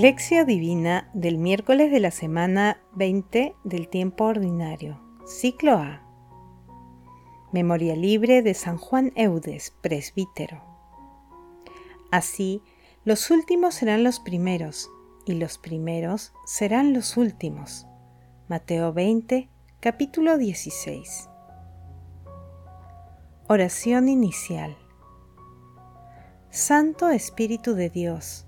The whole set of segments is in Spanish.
Lección Divina del miércoles de la semana 20 del tiempo ordinario, ciclo A. Memoria libre de San Juan Eudes, presbítero. Así, los últimos serán los primeros, y los primeros serán los últimos. Mateo 20, capítulo 16. Oración inicial. Santo Espíritu de Dios,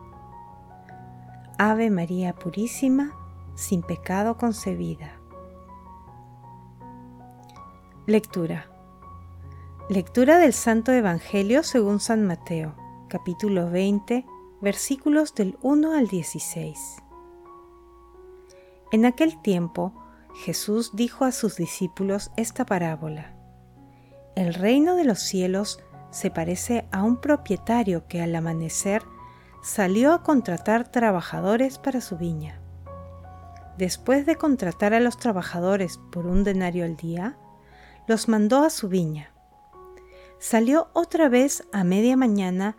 Ave María Purísima, sin pecado concebida. Lectura. Lectura del Santo Evangelio según San Mateo, capítulo 20, versículos del 1 al 16. En aquel tiempo, Jesús dijo a sus discípulos esta parábola. El reino de los cielos se parece a un propietario que al amanecer salió a contratar trabajadores para su viña. Después de contratar a los trabajadores por un denario al día, los mandó a su viña. Salió otra vez a media mañana,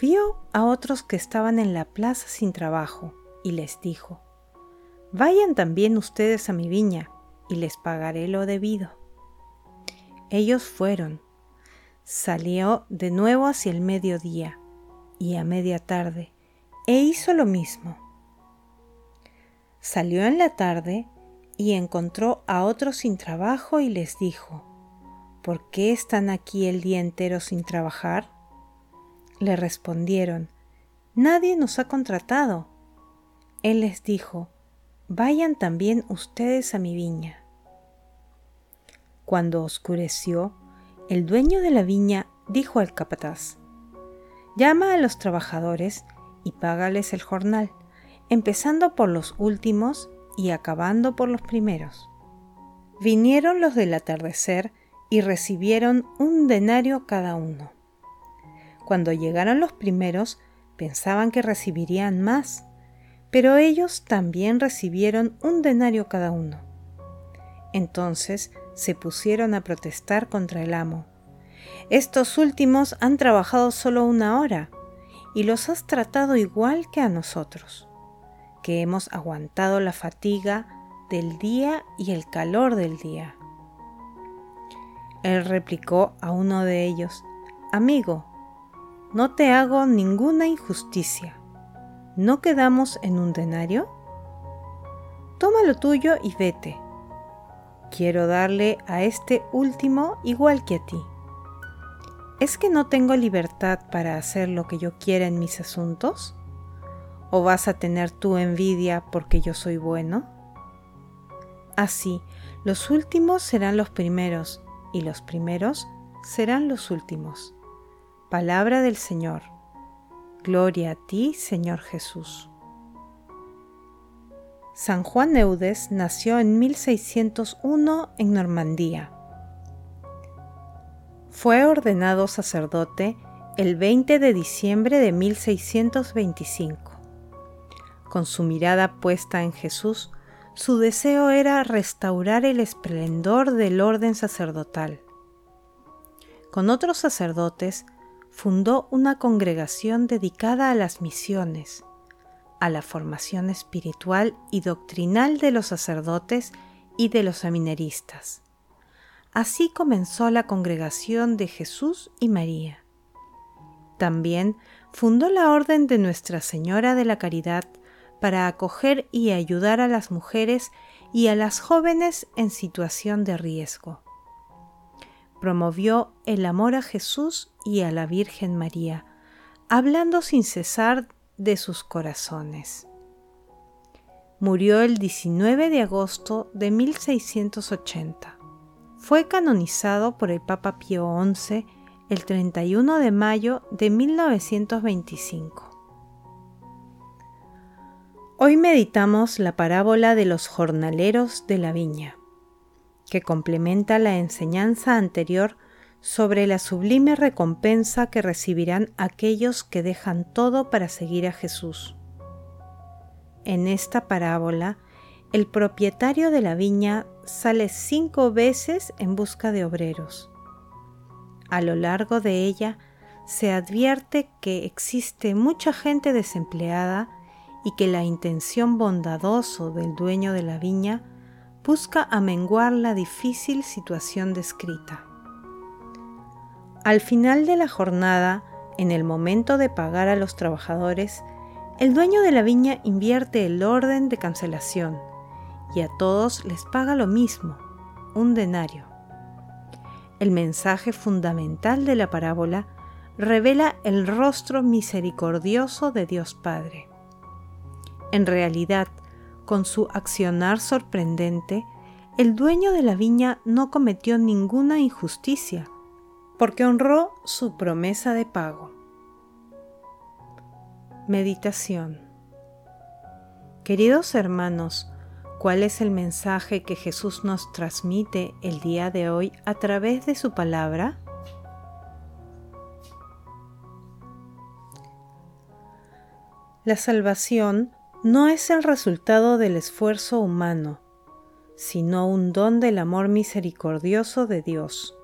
vio a otros que estaban en la plaza sin trabajo y les dijo, Vayan también ustedes a mi viña y les pagaré lo debido. Ellos fueron. Salió de nuevo hacia el mediodía y a media tarde e hizo lo mismo. Salió en la tarde y encontró a otros sin trabajo y les dijo, ¿por qué están aquí el día entero sin trabajar? Le respondieron, Nadie nos ha contratado. Él les dijo, Vayan también ustedes a mi viña. Cuando oscureció, el dueño de la viña dijo al capataz, Llama a los trabajadores y págales el jornal, empezando por los últimos y acabando por los primeros. Vinieron los del atardecer y recibieron un denario cada uno. Cuando llegaron los primeros, pensaban que recibirían más, pero ellos también recibieron un denario cada uno. Entonces se pusieron a protestar contra el amo. Estos últimos han trabajado solo una hora y los has tratado igual que a nosotros, que hemos aguantado la fatiga del día y el calor del día. Él replicó a uno de ellos, Amigo, no te hago ninguna injusticia. ¿No quedamos en un denario? Toma lo tuyo y vete Quiero darle a este último igual que a ti. ¿Es que no tengo libertad para hacer lo que yo quiera en mis asuntos? ¿O vas a tener tu envidia porque yo soy bueno? Así, los últimos serán los primeros y los primeros serán los últimos. Palabra del Señor. Gloria a ti, Señor Jesús. San Juan Eudes nació en 1601 en Normandía. Fue ordenado sacerdote el 20 de diciembre de 1625. Con su mirada puesta en Jesús, su deseo era restaurar el esplendor del orden sacerdotal. Con otros sacerdotes, fundó una congregación dedicada a las misiones, a la formación espiritual y doctrinal de los sacerdotes y de los seminaristas. Así comenzó la congregación de Jesús y María. También fundó la Orden de Nuestra Señora de la Caridad para acoger y ayudar a las mujeres y a las jóvenes en situación de riesgo. Promovió el amor a Jesús y a la Virgen María, hablando sin cesar de sus corazones. Murió el 19 de agosto de 1680. Fue canonizado por el Papa Pío XI el 31 de mayo de 1925. Hoy meditamos la parábola de los jornaleros de la viña, que complementa la enseñanza anterior sobre la sublime recompensa que recibirán aquellos que dejan todo para seguir a Jesús. En esta parábola, el propietario de la viña sale cinco veces en busca de obreros. A lo largo de ella se advierte que existe mucha gente desempleada y que la intención bondadoso del dueño de la viña busca amenguar la difícil situación descrita. Al final de la jornada, en el momento de pagar a los trabajadores, el dueño de la viña invierte el orden de cancelación y a todos les paga lo mismo, un denario. El mensaje fundamental de la parábola revela el rostro misericordioso de Dios Padre. En realidad, con su accionar sorprendente, el dueño de la viña no cometió ninguna injusticia, porque honró su promesa de pago. Meditación Queridos hermanos, ¿cuál es el mensaje que Jesús nos transmite el día de hoy a través de su palabra? La salvación no es el resultado del esfuerzo humano, sino un don del amor misericordioso de Dios,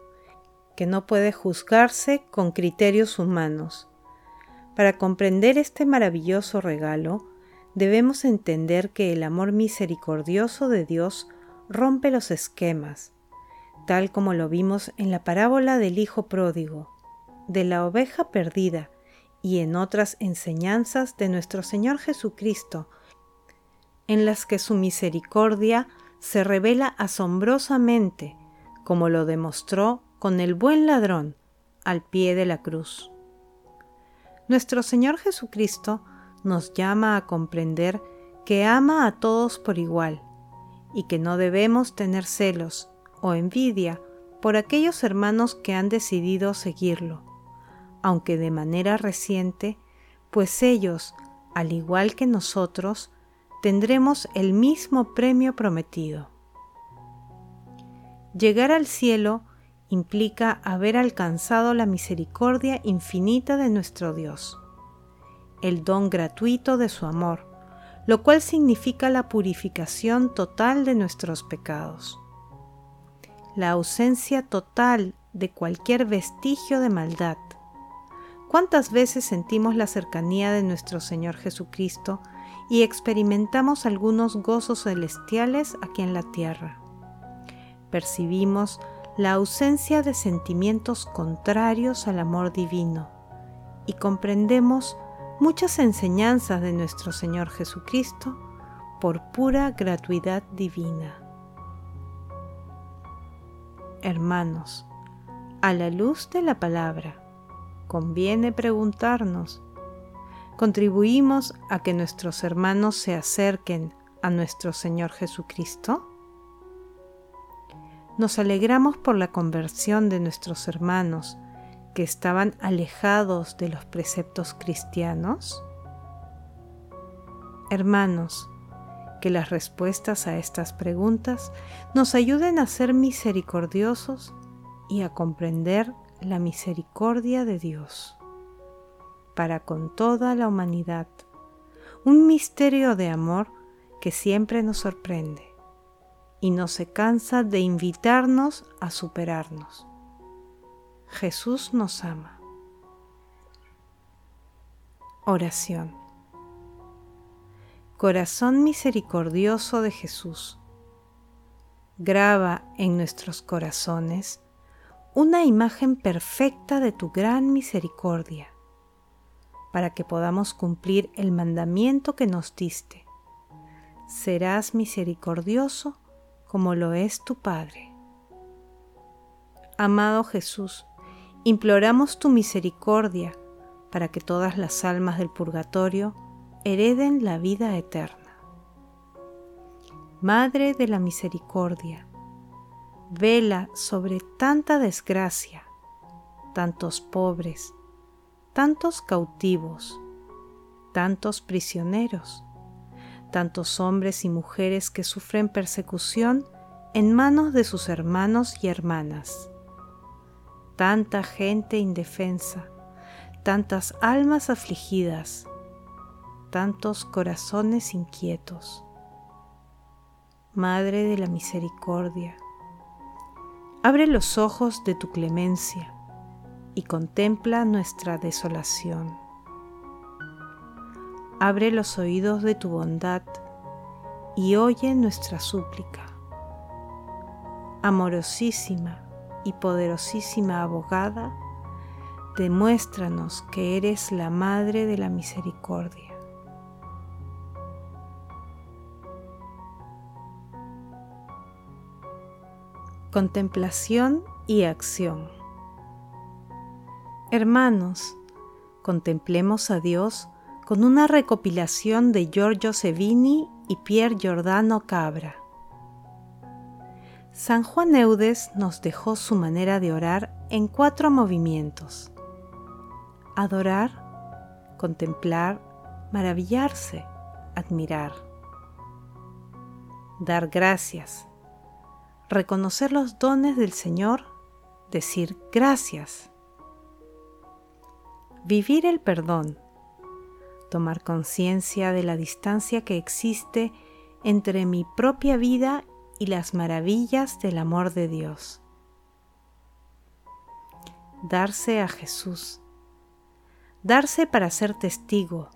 que no puede juzgarse con criterios humanos. Para comprender este maravilloso regalo, debemos entender que el amor misericordioso de Dios rompe los esquemas, tal como lo vimos en la parábola del Hijo Pródigo, de la oveja perdida, y en otras enseñanzas de nuestro Señor Jesucristo, en las que su misericordia se revela asombrosamente, como lo demostró con el buen ladrón al pie de la cruz. Nuestro Señor Jesucristo nos llama a comprender que ama a todos por igual y que no debemos tener celos o envidia por aquellos hermanos que han decidido seguirlo aunque de manera reciente, pues ellos, al igual que nosotros, tendremos el mismo premio prometido. Llegar al cielo implica haber alcanzado la misericordia infinita de nuestro Dios, el don gratuito de su amor, lo cual significa la purificación total de nuestros pecados, la ausencia total de cualquier vestigio de maldad, ¿Cuántas veces sentimos la cercanía de nuestro Señor Jesucristo y experimentamos algunos gozos celestiales aquí en la tierra? Percibimos la ausencia de sentimientos contrarios al amor divino y comprendemos muchas enseñanzas de nuestro Señor Jesucristo por pura gratuidad divina. Hermanos, a la luz de la palabra, conviene preguntarnos, ¿contribuimos a que nuestros hermanos se acerquen a nuestro Señor Jesucristo? Nos alegramos por la conversión de nuestros hermanos que estaban alejados de los preceptos cristianos? Hermanos, que las respuestas a estas preguntas nos ayuden a ser misericordiosos y a comprender la misericordia de Dios para con toda la humanidad, un misterio de amor que siempre nos sorprende y no se cansa de invitarnos a superarnos. Jesús nos ama. Oración. Corazón misericordioso de Jesús, graba en nuestros corazones una imagen perfecta de tu gran misericordia, para que podamos cumplir el mandamiento que nos diste. Serás misericordioso como lo es tu Padre. Amado Jesús, imploramos tu misericordia para que todas las almas del purgatorio hereden la vida eterna. Madre de la Misericordia, vela sobre tanta desgracia, tantos pobres, tantos cautivos, tantos prisioneros, tantos hombres y mujeres que sufren persecución en manos de sus hermanos y hermanas. Tanta gente indefensa, tantas almas afligidas, tantos corazones inquietos. Madre de la Misericordia, abre los ojos de tu clemencia y contempla nuestra desolación abre los oídos de tu bondad y oye nuestra súplica. Amorosísima y poderosísima abogada, demuéstranos que eres la Madre de la Misericordia. Contemplación y acción. Hermanos, contemplemos a Dios con una recopilación de Giorgio Sevini y Pier Giordano Cabra. San Juan Eudes nos dejó su manera de orar en cuatro movimientos. Adorar, contemplar, maravillarse, admirar. Dar gracias, reconocer los dones del Señor, decir gracias. Vivir el perdón, tomar conciencia de la distancia que existe entre mi propia vida y las maravillas del amor de Dios. Darse a Jesús. Darse para ser testigo.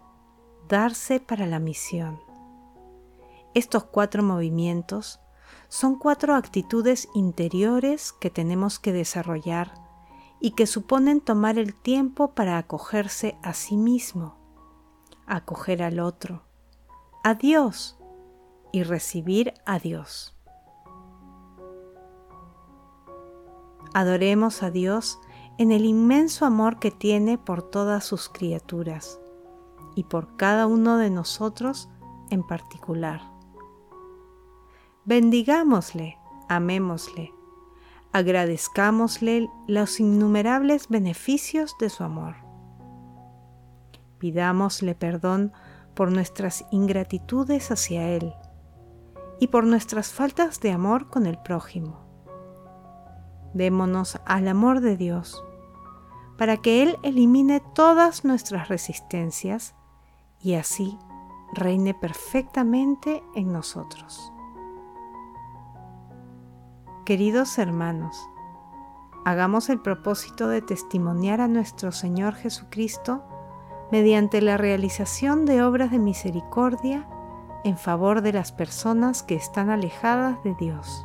Darse para la misión. Estos cuatro movimientos son cuatro actitudes interiores que tenemos que desarrollar y que suponen tomar el tiempo para acogerse a sí mismo acoger al otro, a Dios y recibir a Dios. Adoremos a Dios en el inmenso amor que tiene por todas sus criaturas y por cada uno de nosotros en particular. Bendigámosle, amémosle, agradezcámosle los innumerables beneficios de su amor. Pidámosle perdón por nuestras ingratitudes hacia Él y por nuestras faltas de amor con el prójimo. Démonos al amor de Dios para que Él elimine todas nuestras resistencias y así reine perfectamente en nosotros. Queridos hermanos, hagamos el propósito de testimoniar a nuestro Señor Jesucristo mediante la realización de obras de misericordia en favor de las personas que están alejadas de Dios.